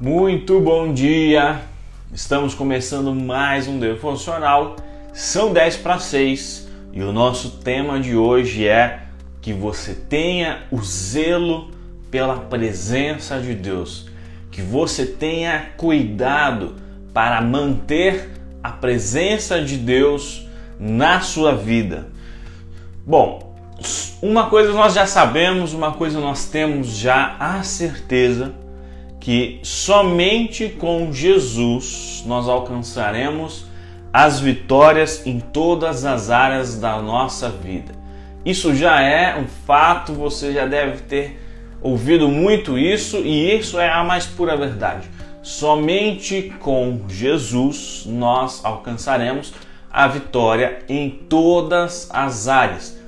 Muito bom dia! Estamos começando mais um devocional. São 10 para 6 e o nosso tema de hoje é que você tenha o zelo pela presença de Deus, que você tenha cuidado para manter a presença de Deus na sua vida. Bom, uma coisa nós já sabemos, uma coisa nós temos já a certeza que somente com Jesus nós alcançaremos as vitórias em todas as áreas da nossa vida. Isso já é um fato, você já deve ter ouvido muito isso e isso é a mais pura verdade. Somente com Jesus nós alcançaremos a vitória em todas as áreas.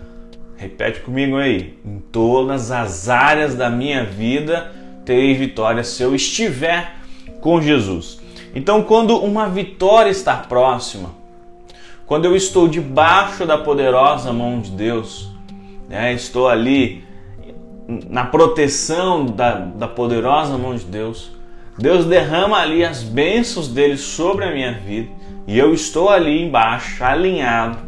Repete comigo aí. Em todas as áreas da minha vida terei vitória se eu estiver com Jesus. Então, quando uma vitória está próxima, quando eu estou debaixo da poderosa mão de Deus, né, estou ali na proteção da, da poderosa mão de Deus, Deus derrama ali as bênçãos dele sobre a minha vida e eu estou ali embaixo, alinhado.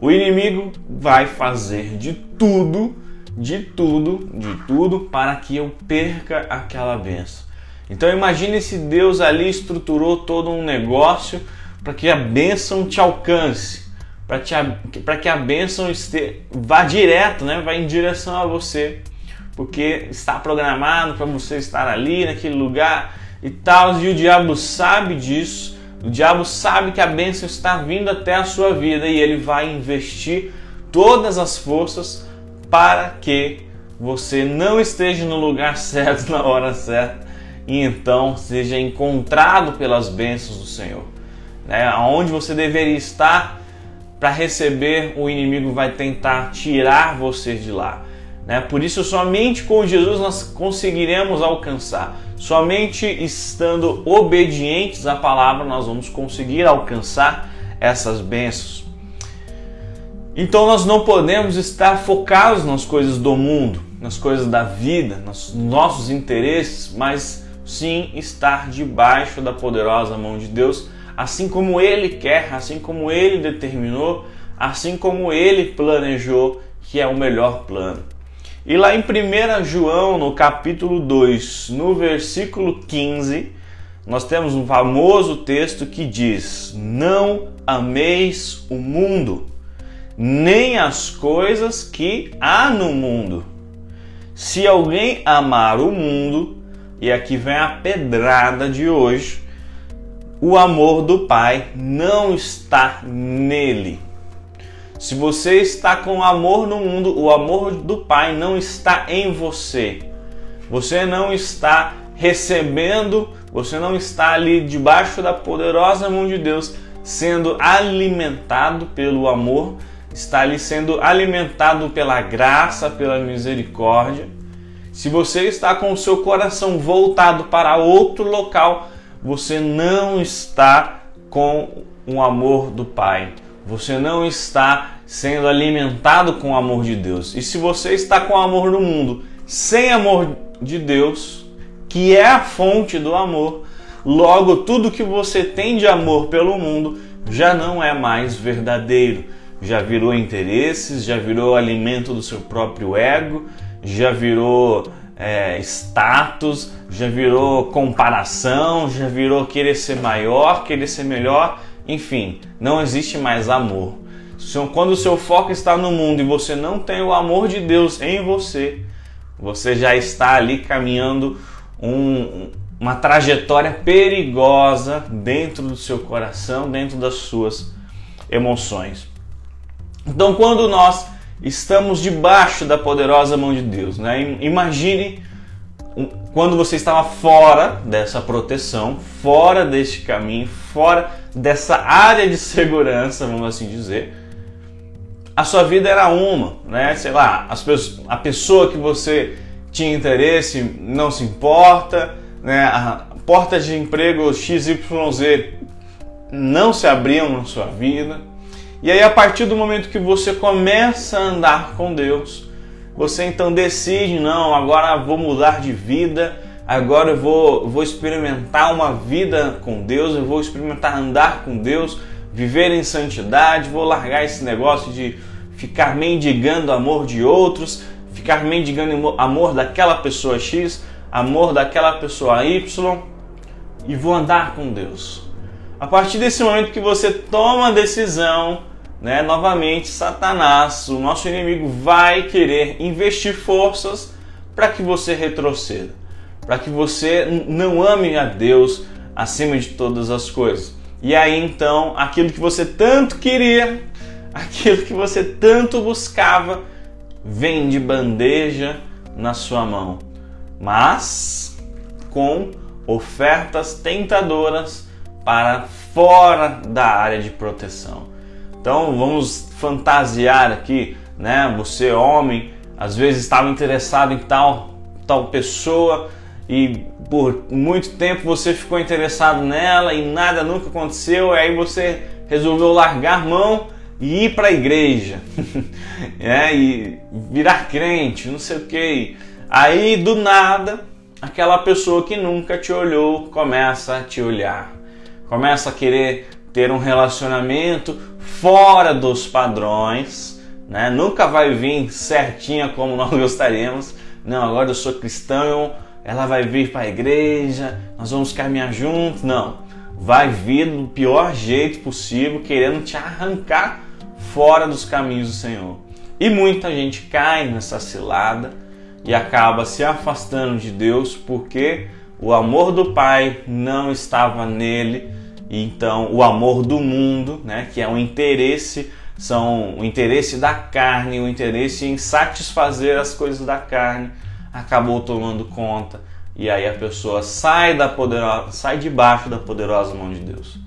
O inimigo vai fazer de tudo, de tudo, de tudo para que eu perca aquela bênção. Então imagine se Deus ali estruturou todo um negócio para que a bênção te alcance, para que a bênção este, vá direto, né? vá em direção a você porque está programado para você estar ali naquele lugar e tal, e o diabo sabe disso. O diabo sabe que a bênção está vindo até a sua vida e ele vai investir todas as forças para que você não esteja no lugar certo na hora certa e então seja encontrado pelas bênçãos do Senhor. Né? Onde você deveria estar para receber, o inimigo vai tentar tirar você de lá. Né? Por isso, somente com Jesus nós conseguiremos alcançar. Somente estando obedientes à palavra nós vamos conseguir alcançar essas bênçãos. Então nós não podemos estar focados nas coisas do mundo, nas coisas da vida, nos nossos interesses, mas sim estar debaixo da poderosa mão de Deus, assim como Ele quer, assim como Ele determinou, assim como Ele planejou, que é o melhor plano. E lá em 1 João, no capítulo 2, no versículo 15, nós temos um famoso texto que diz: Não ameis o mundo, nem as coisas que há no mundo. Se alguém amar o mundo, e aqui vem a pedrada de hoje, o amor do Pai não está nele. Se você está com amor no mundo, o amor do Pai não está em você. Você não está recebendo, você não está ali debaixo da poderosa mão de Deus, sendo alimentado pelo amor, está ali sendo alimentado pela graça, pela misericórdia. Se você está com o seu coração voltado para outro local, você não está com o amor do Pai você não está sendo alimentado com o amor de Deus. E se você está com o amor no mundo, sem amor de Deus, que é a fonte do amor, logo tudo que você tem de amor pelo mundo já não é mais verdadeiro. Já virou interesses, já virou alimento do seu próprio ego, já virou é, status, já virou comparação, já virou querer ser maior, querer ser melhor enfim, não existe mais amor. Quando o seu foco está no mundo e você não tem o amor de Deus em você, você já está ali caminhando um, uma trajetória perigosa dentro do seu coração, dentro das suas emoções. Então, quando nós estamos debaixo da poderosa mão de Deus, né? imagine quando você estava fora dessa proteção, fora deste caminho, fora dessa área de segurança, vamos assim dizer, a sua vida era uma, né? Sei lá, as, a pessoa que você tinha interesse não se importa, né? A porta de emprego XYZ não se abriam na sua vida. E aí, a partir do momento que você começa a andar com Deus, você então decide: não, agora vou mudar de vida, agora eu vou, vou experimentar uma vida com Deus, eu vou experimentar andar com Deus, viver em santidade, vou largar esse negócio de ficar mendigando amor de outros, ficar mendigando amor daquela pessoa X, amor daquela pessoa Y e vou andar com Deus. A partir desse momento que você toma a decisão, né, novamente Satanás, o nosso inimigo, vai querer investir forças para que você retroceda, para que você não ame a Deus acima de todas as coisas. E aí então, aquilo que você tanto queria, aquilo que você tanto buscava, vem de bandeja na sua mão, mas com ofertas tentadoras para fora da área de proteção. Então vamos fantasiar aqui, né? Você homem, às vezes estava interessado em tal tal pessoa e por muito tempo você ficou interessado nela e nada nunca aconteceu, aí você resolveu largar mão e ir para a igreja, é, e virar crente, não sei o que. Aí do nada, aquela pessoa que nunca te olhou começa a te olhar, começa a querer ter um relacionamento fora dos padrões, né? Nunca vai vir certinha como nós gostaríamos. Não, agora eu sou cristão, ela vai vir para a igreja, nós vamos caminhar juntos. Não, vai vir do pior jeito possível, querendo te arrancar fora dos caminhos do Senhor. E muita gente cai nessa cilada e acaba se afastando de Deus porque o amor do Pai não estava nele. Então o amor do mundo, né, que é o interesse, são o interesse da carne, o interesse em satisfazer as coisas da carne, acabou tomando conta. E aí a pessoa sai da poderosa, sai debaixo da poderosa mão de Deus.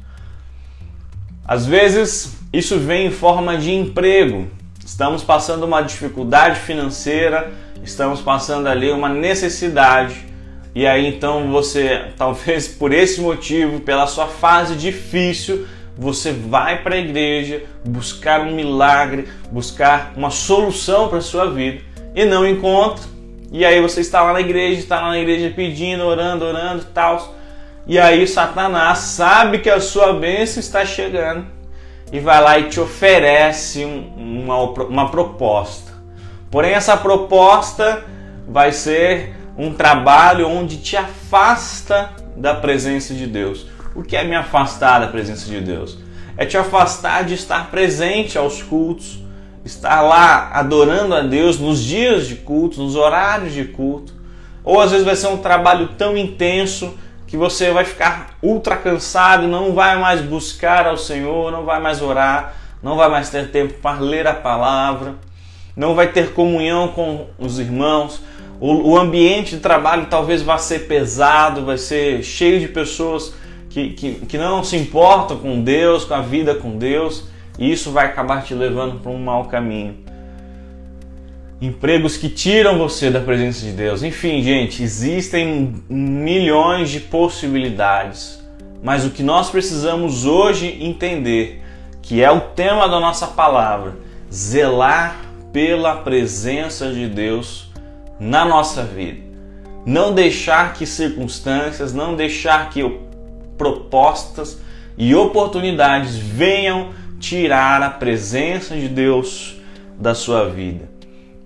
Às vezes isso vem em forma de emprego. Estamos passando uma dificuldade financeira, estamos passando ali uma necessidade. E aí então você, talvez por esse motivo, pela sua fase difícil, você vai para a igreja buscar um milagre, buscar uma solução para a sua vida e não encontra. E aí você está lá na igreja, está lá na igreja pedindo, orando, orando e tal. E aí Satanás sabe que a sua bênção está chegando e vai lá e te oferece um, uma, uma proposta. Porém, essa proposta vai ser um trabalho onde te afasta da presença de Deus. O que é me afastar da presença de Deus? É te afastar de estar presente aos cultos, estar lá adorando a Deus nos dias de culto, nos horários de culto. Ou às vezes vai ser um trabalho tão intenso que você vai ficar ultra cansado, não vai mais buscar ao Senhor, não vai mais orar, não vai mais ter tempo para ler a palavra, não vai ter comunhão com os irmãos. O, o ambiente de trabalho talvez vá ser pesado, vai ser cheio de pessoas que, que, que não se importam com Deus, com a vida com Deus, e isso vai acabar te levando para um mau caminho empregos que tiram você da presença de Deus. Enfim, gente, existem milhões de possibilidades. Mas o que nós precisamos hoje entender, que é o tema da nossa palavra, zelar pela presença de Deus na nossa vida. Não deixar que circunstâncias, não deixar que propostas e oportunidades venham tirar a presença de Deus da sua vida.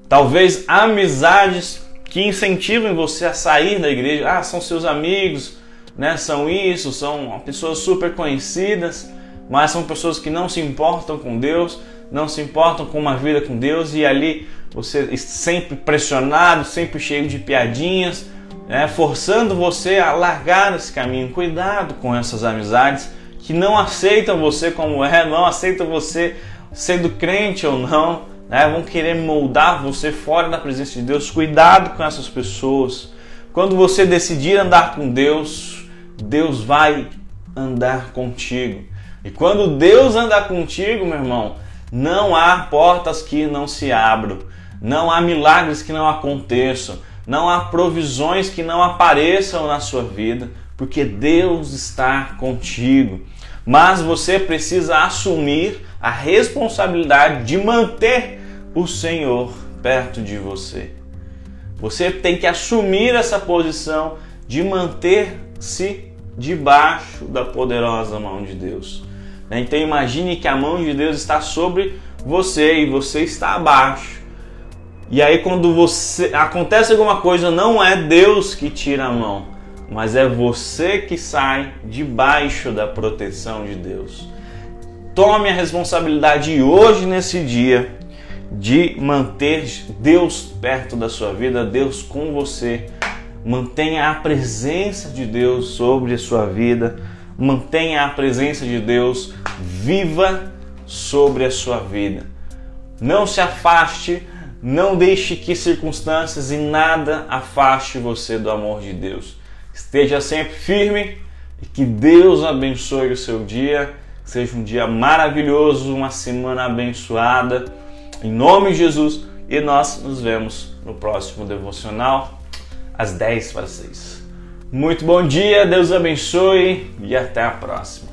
Talvez amizades que incentivem você a sair da igreja. Ah, são seus amigos, né? São isso, são pessoas super conhecidas, mas são pessoas que não se importam com Deus, não se importam com uma vida com Deus e ali você sempre pressionado, sempre cheio de piadinhas, né? forçando você a largar esse caminho. Cuidado com essas amizades que não aceitam você como é, não aceitam você sendo crente ou não né? vão querer moldar você fora da presença de Deus. Cuidado com essas pessoas. Quando você decidir andar com Deus, Deus vai andar contigo. E quando Deus andar contigo, meu irmão, não há portas que não se abram, não há milagres que não aconteçam, não há provisões que não apareçam na sua vida, porque Deus está contigo. Mas você precisa assumir a responsabilidade de manter o Senhor perto de você. Você tem que assumir essa posição de manter-se debaixo da poderosa mão de Deus. Então imagine que a mão de Deus está sobre você e você está abaixo. E aí quando você acontece alguma coisa, não é Deus que tira a mão, mas é você que sai debaixo da proteção de Deus. Tome a responsabilidade hoje nesse dia de manter Deus perto da sua vida, Deus com você. Mantenha a presença de Deus sobre a sua vida, mantenha a presença de Deus viva sobre a sua vida. Não se afaste, não deixe que circunstâncias e nada afaste você do amor de Deus. Esteja sempre firme e que Deus abençoe o seu dia. Seja um dia maravilhoso, uma semana abençoada. Em nome de Jesus. E nós nos vemos no próximo devocional às 10 para 6. Muito bom dia, Deus abençoe e até a próxima.